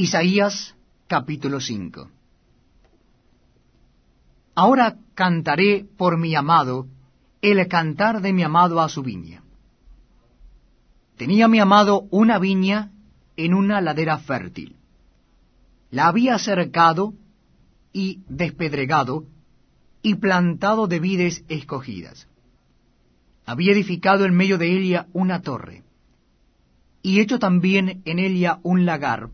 Isaías capítulo 5 Ahora cantaré por mi amado el cantar de mi amado a su viña. Tenía mi amado una viña en una ladera fértil. La había cercado y despedregado y plantado de vides escogidas. Había edificado en medio de ella una torre, y hecho también en ella un lagar,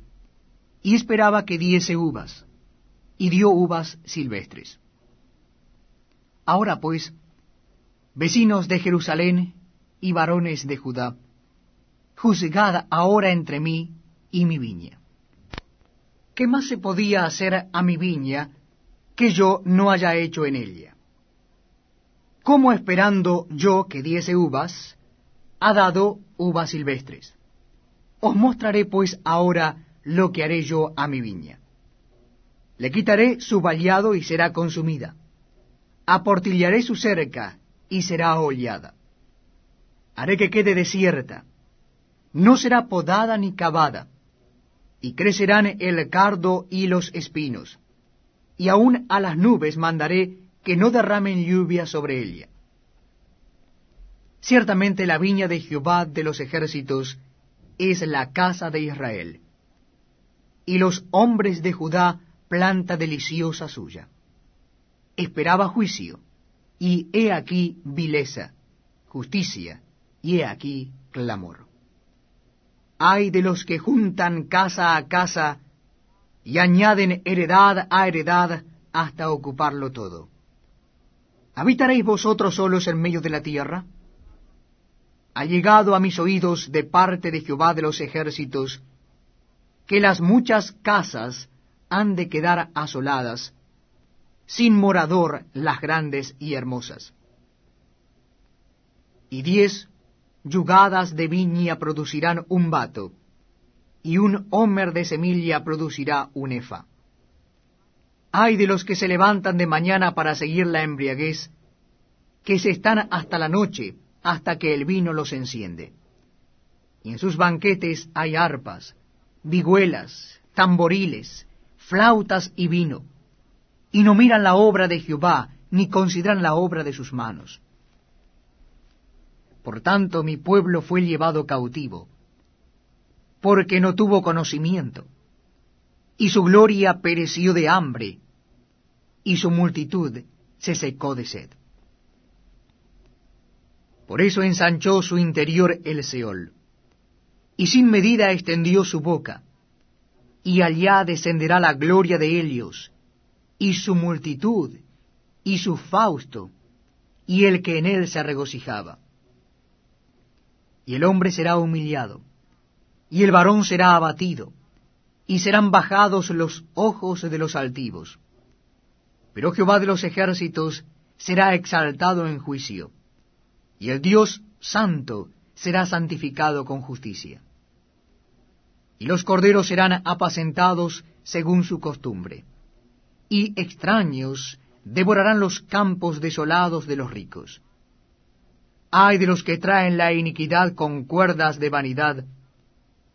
y esperaba que diese uvas, y dio uvas silvestres. Ahora pues, vecinos de Jerusalén y varones de Judá, juzgad ahora entre mí y mi viña. ¿Qué más se podía hacer a mi viña que yo no haya hecho en ella? ¿Cómo esperando yo que diese uvas, ha dado uvas silvestres? Os mostraré pues ahora lo que haré yo a mi viña. Le quitaré su vallado y será consumida. Aportillaré su cerca y será hollada. Haré que quede desierta. No será podada ni cavada. Y crecerán el cardo y los espinos. Y aun a las nubes mandaré que no derramen lluvia sobre ella. Ciertamente la viña de Jehová de los ejércitos es la casa de Israel y los hombres de Judá planta deliciosa suya. Esperaba juicio, y he aquí vileza, justicia, y he aquí clamor. Hay de los que juntan casa a casa y añaden heredad a heredad hasta ocuparlo todo. ¿Habitaréis vosotros solos en medio de la tierra? Ha llegado a mis oídos de parte de Jehová de los ejércitos que las muchas casas han de quedar asoladas, sin morador las grandes y hermosas. Y diez yugadas de viña producirán un vato, y un homer de semilla producirá un efa. Hay de los que se levantan de mañana para seguir la embriaguez, que se están hasta la noche, hasta que el vino los enciende. Y en sus banquetes hay arpas, vihuelas, tamboriles, flautas y vino, y no miran la obra de Jehová, ni consideran la obra de sus manos. Por tanto mi pueblo fue llevado cautivo, porque no tuvo conocimiento, y su gloria pereció de hambre, y su multitud se secó de sed. Por eso ensanchó su interior el Seol y sin medida extendió su boca, y allá descenderá la gloria de Helios, y su multitud, y su fausto, y el que en él se regocijaba. Y el hombre será humillado, y el varón será abatido, y serán bajados los ojos de los altivos. Pero Jehová de los ejércitos será exaltado en juicio, y el Dios santo será santificado con justicia y los corderos serán apacentados según su costumbre, y extraños devorarán los campos desolados de los ricos. Ay de los que traen la iniquidad con cuerdas de vanidad,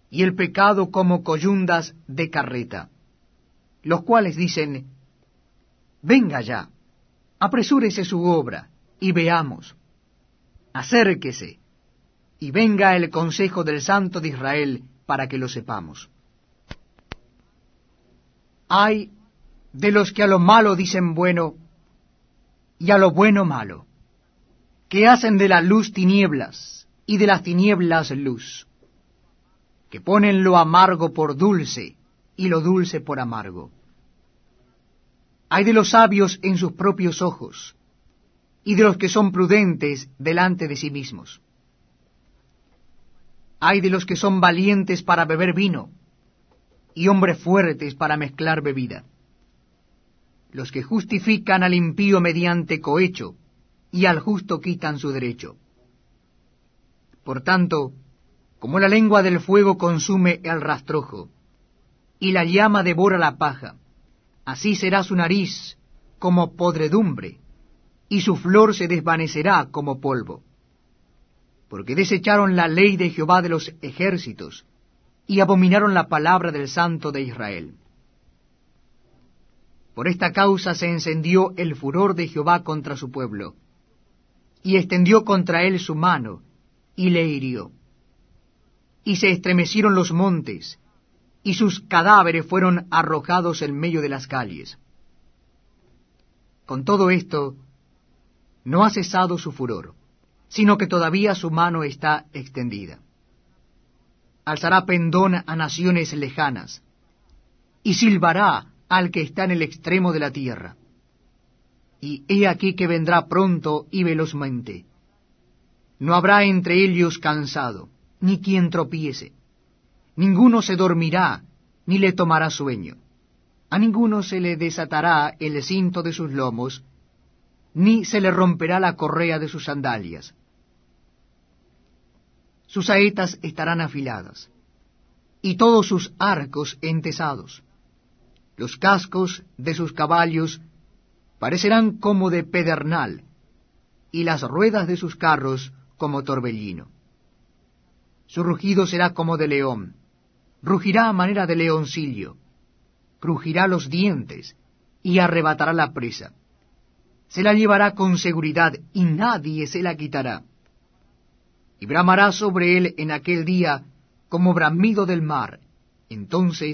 y el pecado como coyundas de carreta, los cuales dicen, Venga ya, apresúrese su obra, y veamos. Acérquese, y venga el consejo del Santo de Israel, para que lo sepamos. Hay de los que a lo malo dicen bueno y a lo bueno malo, que hacen de la luz tinieblas y de las tinieblas luz, que ponen lo amargo por dulce y lo dulce por amargo. Hay de los sabios en sus propios ojos y de los que son prudentes delante de sí mismos. Hay de los que son valientes para beber vino y hombres fuertes para mezclar bebida. Los que justifican al impío mediante cohecho y al justo quitan su derecho. Por tanto, como la lengua del fuego consume el rastrojo y la llama devora la paja, así será su nariz como podredumbre y su flor se desvanecerá como polvo porque desecharon la ley de Jehová de los ejércitos, y abominaron la palabra del Santo de Israel. Por esta causa se encendió el furor de Jehová contra su pueblo, y extendió contra él su mano, y le hirió. Y se estremecieron los montes, y sus cadáveres fueron arrojados en medio de las calles. Con todo esto, no ha cesado su furor, sino que todavía su mano está extendida. Alzará pendón a naciones lejanas, y silbará al que está en el extremo de la tierra. Y he aquí que vendrá pronto y velozmente. No habrá entre ellos cansado, ni quien tropiece. Ninguno se dormirá, ni le tomará sueño. A ninguno se le desatará el cinto de sus lomos, ni se le romperá la correa de sus sandalias. Sus saetas estarán afiladas, y todos sus arcos entesados los cascos de sus caballos parecerán como de pedernal, y las ruedas de sus carros como torbellino. Su rugido será como de león, rugirá a manera de leoncillo, crujirá los dientes y arrebatará la presa. Se la llevará con seguridad y nadie se la quitará. Y bramará sobre él en aquel día como bramido del mar. Entonces